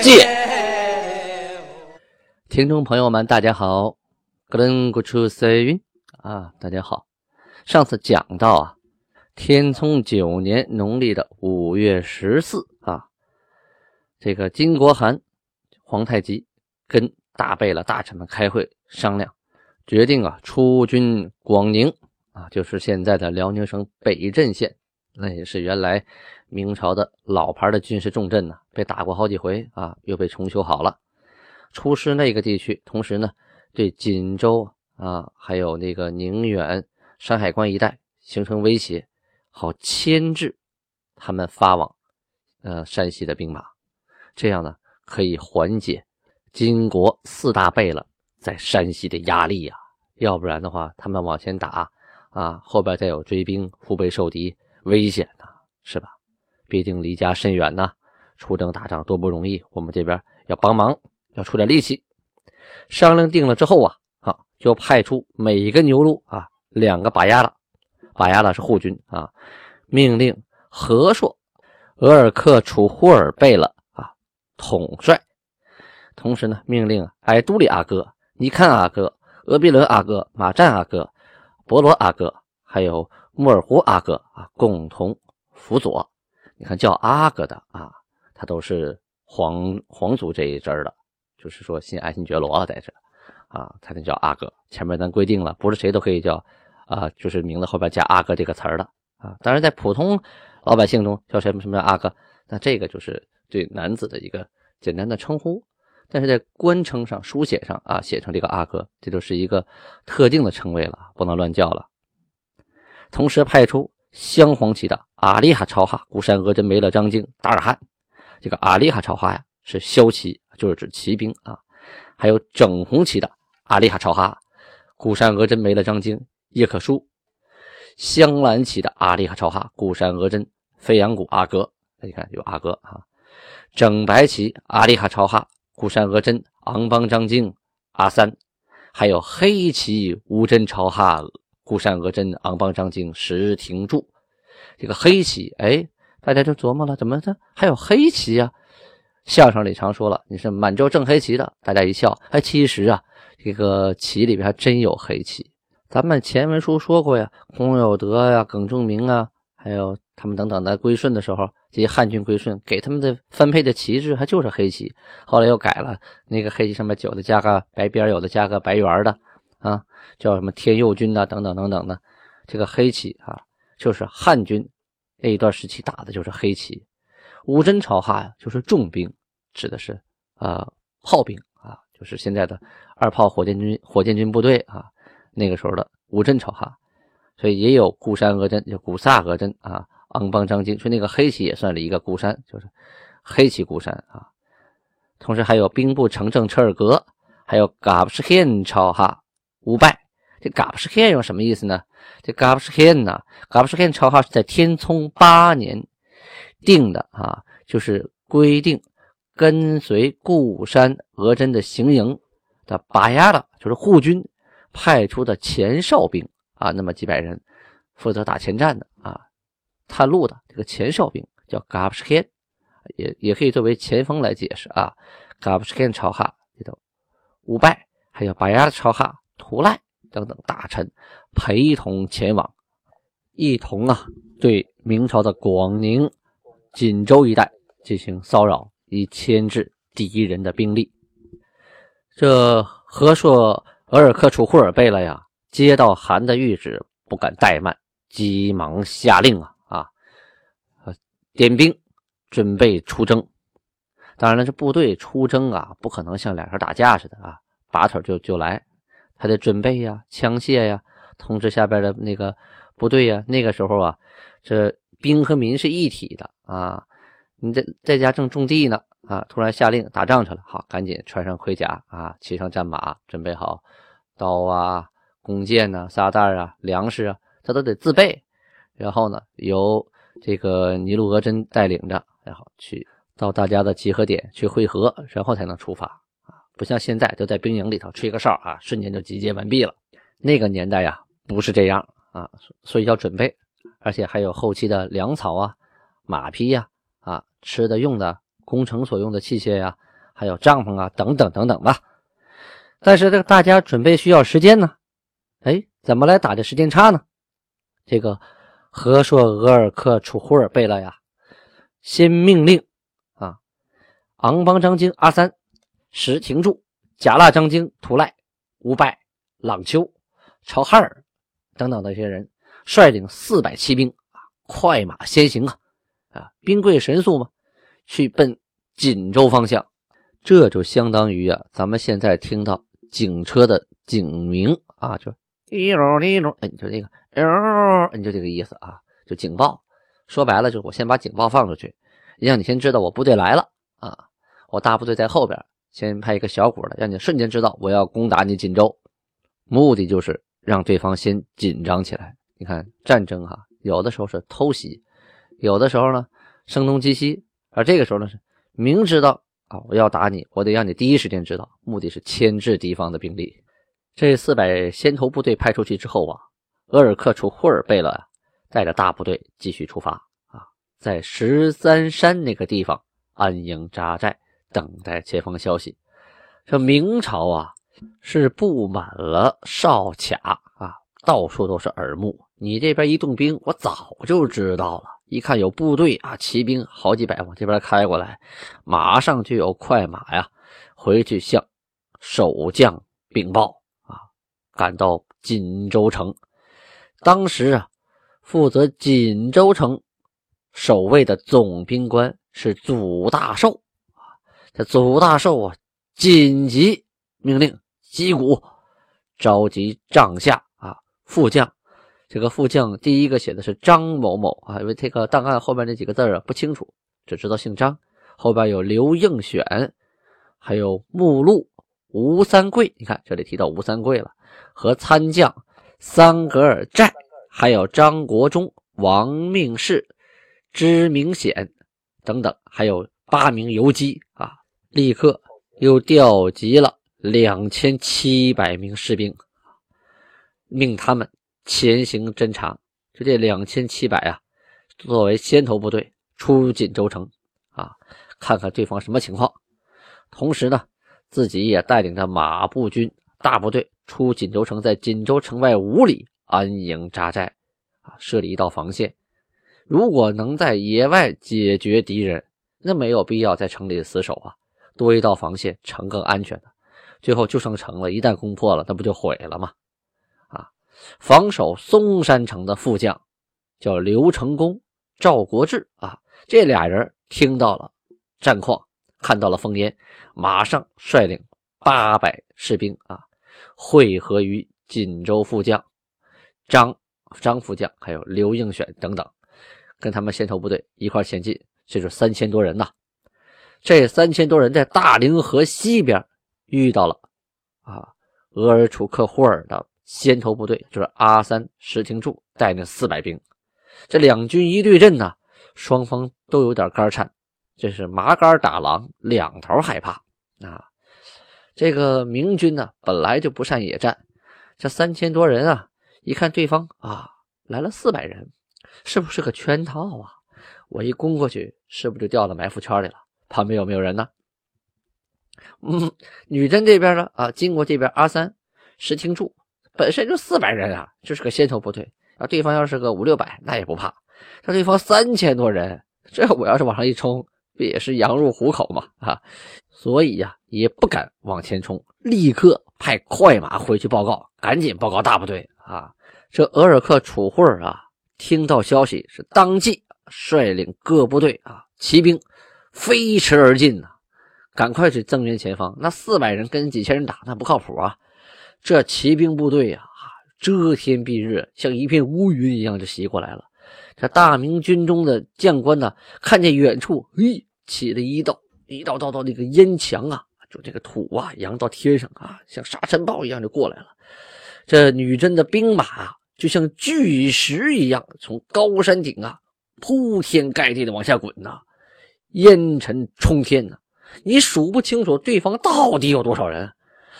鉴》。听众朋友们，大家好，格伦古出塞云啊，大家好。上次讲到啊，天聪九年农历的五月十四啊，这个金国汗皇太极跟大贝勒大臣们开会商量，决定啊出军广宁。啊，就是现在的辽宁省北镇县，那也是原来明朝的老牌的军事重镇呢，被打过好几回啊，又被重修好了。出师那个地区，同时呢，对锦州啊，还有那个宁远、山海关一带形成威胁，好牵制他们发往呃山西的兵马，这样呢，可以缓解金国四大贝勒在山西的压力呀。要不然的话，他们往前打。啊，后边再有追兵，腹背受敌，危险呐，是吧？毕竟离家甚远呐，出征打仗多不容易。我们这边要帮忙，要出点力气。商量定了之后啊，啊，就派出每一个牛录啊两个把押了，把押的是护军啊，命令和硕、额尔克楚呼尔贝勒啊统帅，同时呢，命令艾都里阿哥、尼堪阿哥、俄比伦阿哥、马占阿哥。博罗阿哥还有木尔胡阿哥啊，共同辅佐。你看叫阿哥的啊，他都是皇皇族这一支的，就是说信爱新觉罗在这啊，才能叫阿哥。前面咱规定了，不是谁都可以叫啊，就是名字后边加阿哥这个词儿的啊。当然，在普通老百姓中叫什么什么阿哥，那这个就是对男子的一个简单的称呼。但是在官称上书写上啊，写成这个阿哥，这就是一个特定的称谓了，不能乱叫了。同时派出镶黄旗的阿里哈超哈、固山额真梅勒张京达尔汗。这个阿里哈超哈呀，是骁骑，就是指骑兵啊。还有整红旗的阿里哈超哈、固山额真梅勒张京叶克舒。镶蓝旗的阿里哈超哈、固山额真飞扬谷阿哥。你看有阿哥啊。整白旗阿里哈超哈。固山额真昂邦张京阿三，还有黑旗乌真朝哈固山额真昂邦张京石廷柱。这个黑旗，哎，大家就琢磨了，怎么这还有黑旗呀？相声里常说了，你是满洲正黑旗的，大家一笑。哎，其实啊，这个旗里边还真有黑旗。咱们前文书说过呀，孔有德呀、耿仲明啊，还有他们等等的归顺的时候。这些汉军归顺给他们的分配的旗帜还就是黑旗，后来又改了，那个黑旗上面有的加个白边，有的加个白圆的啊，叫什么天佑军呐，等等等等的。这个黑旗啊，就是汉军那一段时期打的就是黑旗。五真朝哈呀，就是重兵，指的是啊炮兵啊，就是现在的二炮火箭军火箭军部队啊，那个时候的五真朝哈，所以也有固山额真，叫古萨额真啊。昂邦张京，所以那个黑旗也算是一个固山，就是黑旗固山啊。同时还有兵部丞相车尔格，还有嘎布什罕朝哈五拜。这嘎布什罕有什么意思呢？这嘎布什罕呢，嘎布什罕朝哈是在天聪八年定的啊，就是规定跟随固山额真的行营的拔牙的，就是护军派出的前哨兵啊，那么几百人负责打前站的啊。探路的这个前哨兵叫 Gabshken，也也可以作为前锋来解释啊。Gabshken 朝哈这个五拜，还有拔牙的朝哈图赖等等大臣陪同前往，一同啊对明朝的广宁、锦州一带进行骚扰，以牵制敌人的兵力。这和硕额尔克楚呼尔贝勒呀，接到韩的谕旨，不敢怠慢，急忙下令啊啊。点兵，准备出征。当然了，这部队出征啊，不可能像俩人打架似的啊，拔腿就就来，还得准备呀，枪械呀，通知下边的那个部队呀。那个时候啊，这兵和民是一体的啊。你在在家正种地呢，啊，突然下令打仗去了，好，赶紧穿上盔甲啊，骑上战马，准备好刀啊、弓箭呐、沙袋啊、粮食啊，这都得自备。然后呢，由这个尼禄额真带领着，然后去到大家的集合点去汇合，然后才能出发。不像现在，就在兵营里头吹个哨啊，瞬间就集结完毕了。那个年代呀，不是这样啊，所以要准备，而且还有后期的粮草啊、马匹呀、啊吃的用的。工程所用的器械呀，还有帐篷啊，等等等等吧。但是这个大家准备需要时间呢，哎，怎么来打这时间差呢？这个和硕额尔克楚呼尔贝勒呀，先命令啊，昂邦张京阿三、石廷柱、贾腊张京图赖、吴拜、朗丘、朝哈尔等等的一些人，率领四百骑兵啊，快马先行啊，啊，兵贵神速嘛。去奔锦州方向，这就相当于啊，咱们现在听到警车的警鸣啊，就一溜一溜，哎，你就这个，哦，你就这个意思啊，就警报。说白了，就是我先把警报放出去，让你先知道我部队来了啊，我大部队在后边，先派一个小股的，让你瞬间知道我要攻打你锦州，目的就是让对方先紧张起来。你看战争哈，有的时候是偷袭，有的时候呢，声东击西。而这个时候呢，是明知道啊，我要打你，我得让你第一时间知道，目的是牵制敌方的兵力。这四百先头部队派出去之后啊，额尔克楚霍尔贝勒带着大部队继续出发啊，在十三山那个地方安营扎寨，等待前方消息。这明朝啊，是布满了哨卡啊，到处都是耳目。你这边一动兵，我早就知道了。一看有部队啊，骑兵好几百往这边开过来，马上就有快马呀，回去向守将禀报啊，赶到锦州城。当时啊，负责锦州城守卫的总兵官是祖大寿。这祖大寿啊，紧急命令击鼓，召集帐下啊副将。这个副将第一个写的是张某某啊，因为这个档案后面那几个字啊不清楚，只知道姓张。后边有刘应选，还有目录吴三桂。你看这里提到吴三桂了，和参将桑格尔寨，还有张国忠、王命世、知明显等等，还有八名游击啊，立刻又调集了两千七百名士兵，命他们。前行侦查，就这两千七百啊，作为先头部队出锦州城啊，看看对方什么情况。同时呢，自己也带领着马步军大部队出锦州城，在锦州城外五里安营扎寨啊，设立一道防线。如果能在野外解决敌人，那没有必要在城里死守啊，多一道防线，城更安全的。最后就剩城了，一旦攻破了，那不就毁了吗？啊防守嵩山城的副将叫刘成功、赵国志啊，这俩人听到了战况，看到了烽烟，马上率领八百士兵啊，汇合于锦州副将张张副将，还有刘应选等等，跟他们先头部队一块前进，这是三千多人呐。这三千多人在大凌河西边遇到了啊，额尔楚克霍尔的。先头部队就是阿三石廷柱带领四百兵，这两军一对阵呢，双方都有点肝颤，这是麻杆打狼，两头害怕啊！这个明军呢，本来就不善野战，这三千多人啊，一看对方啊来了四百人，是不是个圈套啊？我一攻过去，是不是就掉到埋伏圈里了？旁边有没有人呢？嗯，女真这边呢啊，经过这边阿三石廷柱。本身就四百人啊，就是个先头部队。啊对方要是个五六百，那也不怕。他对方三千多人，这我要是往上一冲，不也是羊入虎口吗？啊，所以呀，也不敢往前冲，立刻派快马回去报告，赶紧报告大部队啊。这额尔克楚会啊，听到消息是当即率领各部队啊，骑兵飞驰而进呐，赶快去增援前方。那四百人跟几千人打，那不靠谱啊。这骑兵部队呀，遮天蔽日，像一片乌云一样就袭过来了。这大明军中的将官呢，看见远处，嘿，起了一道一道道道那个烟墙啊，就这个土啊扬到天上啊，像沙尘暴一样就过来了。这女真的兵马啊，就像巨石一样，从高山顶啊铺天盖地的往下滚呐，烟尘冲天呐，你数不清楚对方到底有多少人，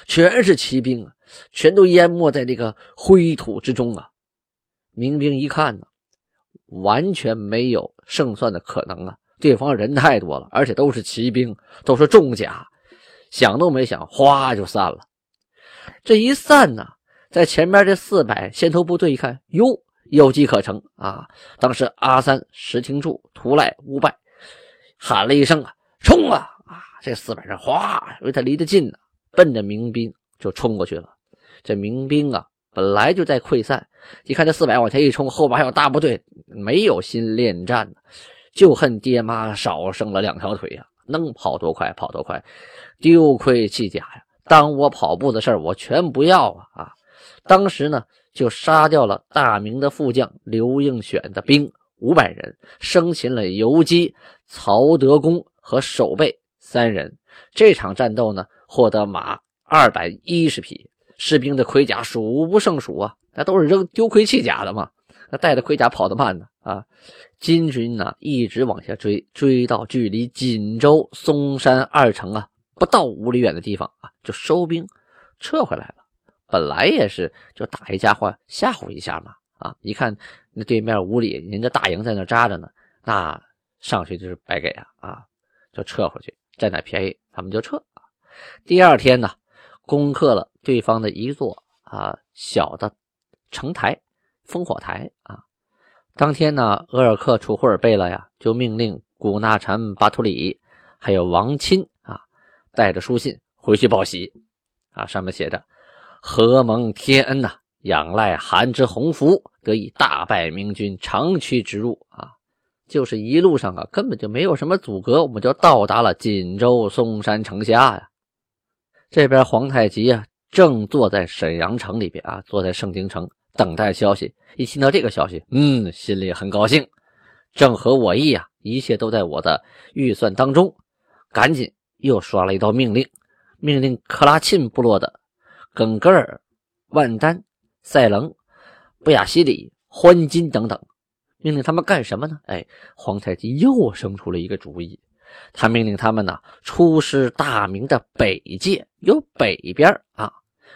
全是骑兵啊，全都淹没在这个灰土之中啊。民兵一看呢，完全没有胜算的可能啊！对方人太多了，而且都是骑兵，都是重甲，想都没想，哗就散了。这一散呢，在前面这四百先头部队一看，哟，有机可乘啊！当时阿三、石廷柱、图赖、乌拜喊了一声啊，冲啊！啊，这四百人哗，因为他离得近呢，奔着民兵就冲过去了。这民兵啊。本来就在溃散，一看这四百往前一冲，后边还有大部队，没有心恋战呢，就恨爹妈少生了两条腿呀，能跑多快跑多快，丢盔弃甲呀！当我跑步的事儿，我全不要啊！啊，当时呢，就杀掉了大明的副将刘应选的兵五百人，生擒了游击曹德公和守备三人。这场战斗呢，获得马二百一十匹。士兵的盔甲数不胜数啊，那都是扔丢盔弃甲的嘛。那带着盔甲跑得慢呢啊。金军呢一直往下追，追到距离锦州松山二城啊不到五里远的地方啊，就收兵撤回来了。本来也是就打一家伙吓唬一下嘛啊。一看那对面五里人家大营在那扎着呢，那上去就是白给啊啊，就撤回去占点便宜，他们就撤。第二天呢。攻克了对方的一座啊小的城台烽火台啊。当天呢，额尔克楚忽尔贝勒呀，就命令古纳禅巴图里还有王钦啊，带着书信回去报喜啊。上面写着：“何蒙天恩呐，仰赖韩之鸿福，得以大败明军，长驱直入啊。”就是一路上啊，根本就没有什么阻隔，我们就到达了锦州松山城下呀。这边皇太极啊，正坐在沈阳城里边啊，坐在盛京城等待消息。一听到这个消息，嗯，心里很高兴，正合我意啊，一切都在我的预算当中。赶紧又刷了一道命令，命令克拉沁部落的耿格尔、万丹、赛棱、布亚西里、欢金等等，命令他们干什么呢？哎，皇太极又生出了一个主意。他命令他们呢，出师大明的北界，由北边啊，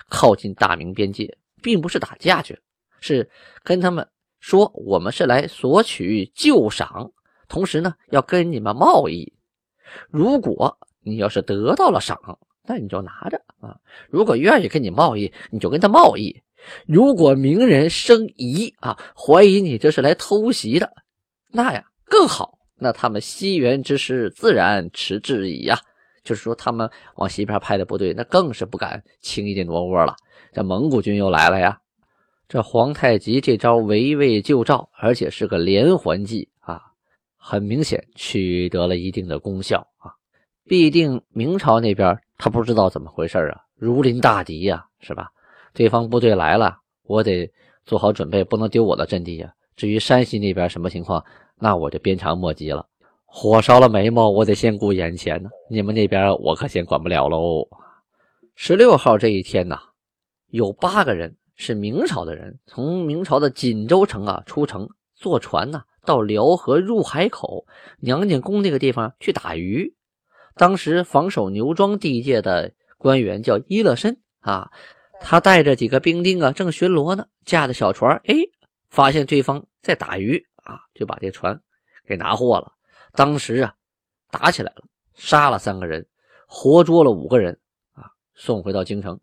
靠近大明边界，并不是打架去，是跟他们说，我们是来索取旧赏，同时呢，要跟你们贸易。如果你要是得到了赏，那你就拿着啊；如果愿意跟你贸易，你就跟他贸易。如果明人生疑啊，怀疑你这是来偷袭的，那呀更好。那他们西援之师自然持质疑呀，就是说他们往西边派的部队，那更是不敢轻易的挪窝了。这蒙古军又来了呀，这皇太极这招围魏救赵，而且是个连环计啊，很明显取得了一定的功效啊。必定明朝那边他不知道怎么回事啊，如临大敌呀，是吧？对方部队来了，我得做好准备，不能丢我的阵地呀。至于山西那边什么情况？那我就鞭长莫及了，火烧了眉毛，我得先顾眼前呢。你们那边我可先管不了喽。十六号这一天呐，有八个人是明朝的人，从明朝的锦州城啊出城，坐船呢到辽河入海口娘娘宫那个地方去打鱼。当时防守牛庄地界的官员叫伊勒申啊，他带着几个兵丁啊正巡逻呢，驾着小船，哎，发现对方在打鱼。啊，就把这船给拿货了。当时啊，打起来了，杀了三个人，活捉了五个人啊，送回到京城。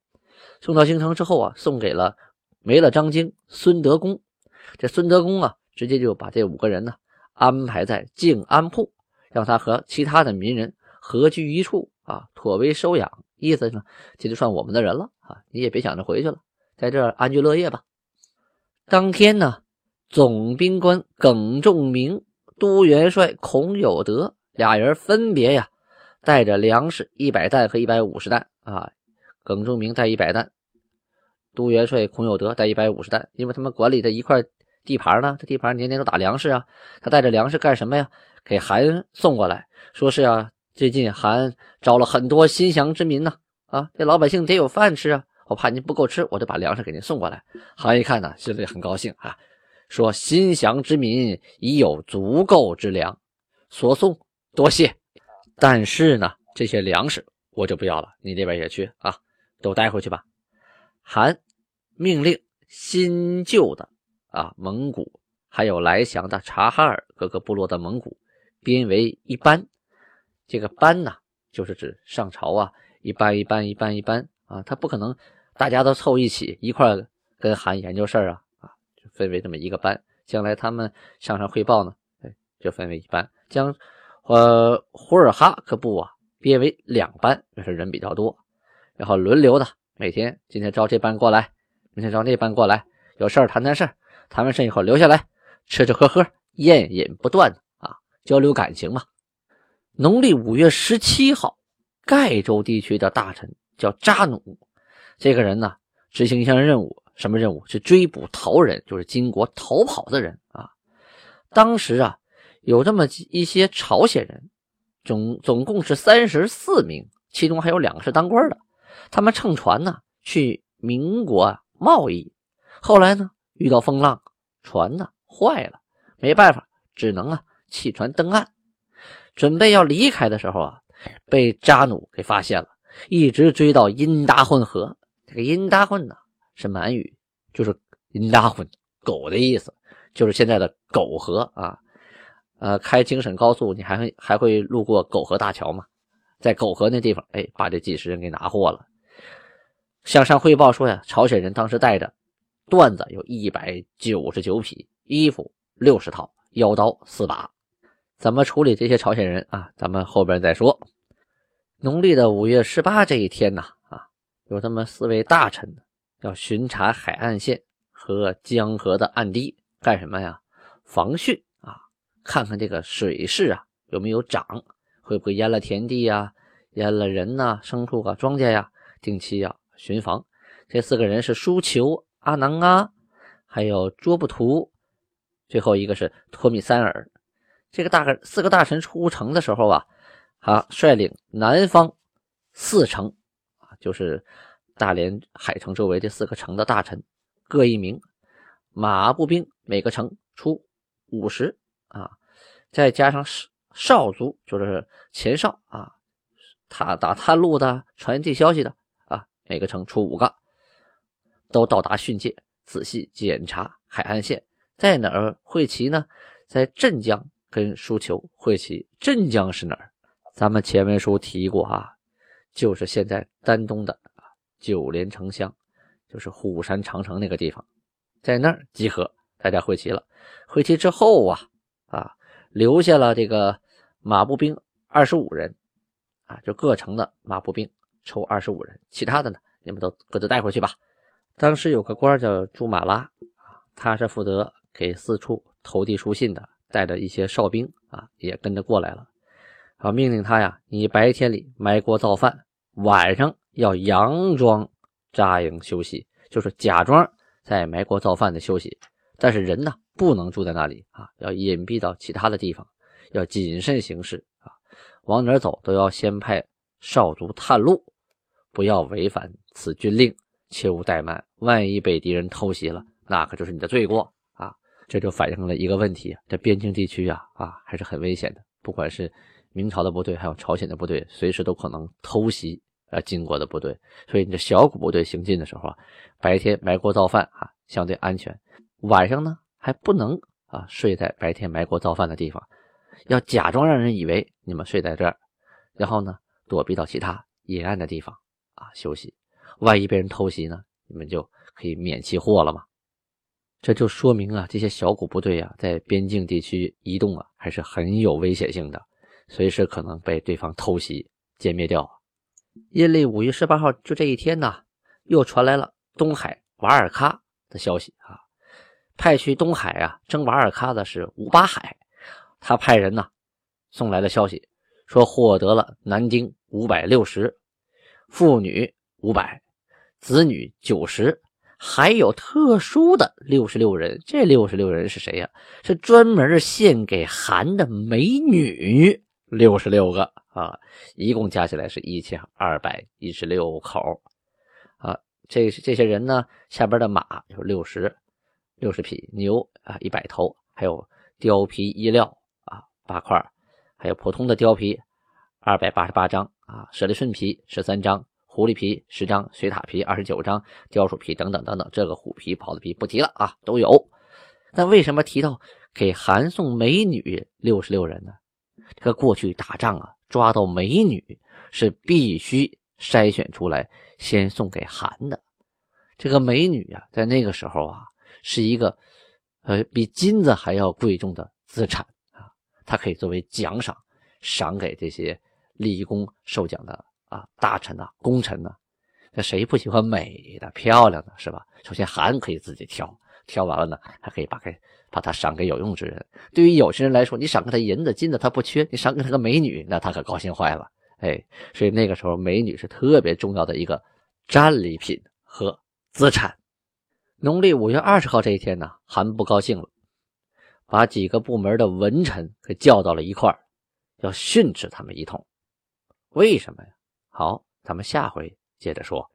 送到京城之后啊，送给了没了张京孙德公。这孙德公啊，直接就把这五个人呢安排在静安铺，让他和其他的民人合居一处啊，妥为收养。意思呢，这就算我们的人了啊，你也别想着回去了，在这安居乐业吧。当天呢。总兵官耿仲明、都元帅孔有德俩人分别呀，带着粮食一百担和一百五十担啊。耿仲明带一百担，都元帅孔有德带一百五十担，因为他们管理的一块地盘呢，这地盘年年都打粮食啊。他带着粮食干什么呀？给韩送过来，说是啊最近韩招了很多心降之民呢，啊这老百姓得有饭吃啊，我怕您不够吃，我就把粮食给您送过来。韩一看呢，心里很高兴啊，说心降之民已有足够之粮，所送多谢。但是呢，这些粮食我就不要了，你那边也去啊，都带回去吧。韩命令新旧的啊蒙古，还有来降的察哈尔各个部落的蒙古，编为一班。这个班呢，就是指上朝啊，一班一班一班一班啊，他不可能大家都凑一起一块跟韩研究事儿啊啊，就分为这么一个班。将来他们向上汇报呢，哎，就分为一班。将呃胡尔哈克部啊编为两班，那是人比较多，然后轮流的。每天今天招这班过来，明天招那班过来，有事儿谈谈事儿，谈完事以后留下来吃吃喝喝，宴饮不断啊，交流感情嘛。农历五月十七号，盖州地区的大臣叫扎努，这个人呢执行一项任务，什么任务？是追捕逃人，就是金国逃跑的人啊。当时啊，有这么一些朝鲜人，总总共是三十四名，其中还有两个是当官的。他们乘船呢去民国贸易，后来呢遇到风浪，船呢坏了，没办法，只能啊弃船登岸。准备要离开的时候啊，被扎努给发现了，一直追到因达混河。这个因达混呢是满语，就是因达混狗的意思，就是现在的狗河啊。呃，开京沈高速，你还会还会路过狗河大桥吗？在狗河那地方，哎，把这几十人给拿获了。向上汇报说呀，朝鲜人当时带着缎子有一百九十九匹，衣服六十套，腰刀四把。怎么处理这些朝鲜人啊？咱们后边再说。农历的五月十八这一天呢，啊，有这么四位大臣要巡查海岸线和江河的岸堤，干什么呀？防汛啊，看看这个水势啊有没有涨，会不会淹了田地呀，淹了人呐、牲畜啊、庄稼呀，定期呀。巡防，这四个人是舒求、阿囊阿，还有卓布图，最后一个是托米三尔。这个大四个大臣出城的时候啊，啊，率领南方四城啊，就是大连海城周围这四个城的大臣各一名，马步兵每个城出五十啊，再加上少少卒，就是前哨啊，他打探路的、传递消息的啊。每个城出五个，都到达训诫，仔细检查海岸线，在哪儿会齐呢？在镇江跟输球会齐。镇江是哪儿？咱们前文书提过啊，就是现在丹东的九连城乡，就是虎山长城那个地方，在那儿集合，大家会齐了。会齐之后啊啊，留下了这个马步兵二十五人啊，就各城的马步兵。抽二十五人，其他的呢，你们都各自带回去吧。当时有个官叫朱马拉，他是负责给四处投递书信的，带着一些哨兵啊，也跟着过来了。啊，命令他呀，你白天里埋锅造饭，晚上要佯装扎营休息，就是假装在埋锅造饭的休息。但是人呢，不能住在那里啊，要隐蔽到其他的地方，要谨慎行事啊，往哪走都要先派少卒探路。不要违反此军令，切勿怠慢。万一被敌人偷袭了，那可就是你的罪过啊！这就反映了一个问题：这边境地区啊啊还是很危险的。不管是明朝的部队，还有朝鲜的部队，随时都可能偷袭啊金国的部队。所以你这小股部队行进的时候啊，白天埋锅造饭啊相对安全，晚上呢还不能啊睡在白天埋锅造饭的地方，要假装让人以为你们睡在这儿，然后呢躲避到其他阴暗的地方。啊，休息，万一被人偷袭呢？你们就可以免其祸了嘛。这就说明啊，这些小股部队啊，在边境地区移动啊，还是很有危险性的，随时可能被对方偷袭歼灭掉。阴历五月十八号，就这一天呢，又传来了东海瓦尔喀的消息啊。派去东海啊，征瓦尔喀的是五八海，他派人呢送来了消息，说获得了南京五百六十。妇女五百，子女九十，还有特殊的六十六人。这六十六人是谁呀？是专门献给韩的美女六十六个啊，一共加起来是一千二百一十六口啊。这这些人呢，下边的马有六十六十匹，牛啊一百头，还有貂皮衣料啊八块，还有普通的貂皮二百八十八张啊，舍利顺皮十三张，狐狸皮十张，水獭皮二十九张，貂鼠皮等等等等，这个虎皮、狍子皮不提了啊，都有。那为什么提到给韩宋美女六十六人呢？这个过去打仗啊，抓到美女是必须筛选出来，先送给韩的。这个美女啊，在那个时候啊，是一个呃比金子还要贵重的资产啊，它可以作为奖赏，赏给这些立功受奖的啊大臣呐、功臣呐。那谁不喜欢美的、漂亮的，是吧？首先韩可以自己挑。挑完了呢，还可以把给把它赏给有用之人。对于有些人来说，你赏给他银子、金子他不缺，你赏给他个美女，那他可高兴坏了。哎，所以那个时候美女是特别重要的一个战利品和资产。农历五月二十号这一天呢，韩不高兴了，把几个部门的文臣给叫到了一块儿，要训斥他们一通。为什么呀？好，咱们下回接着说。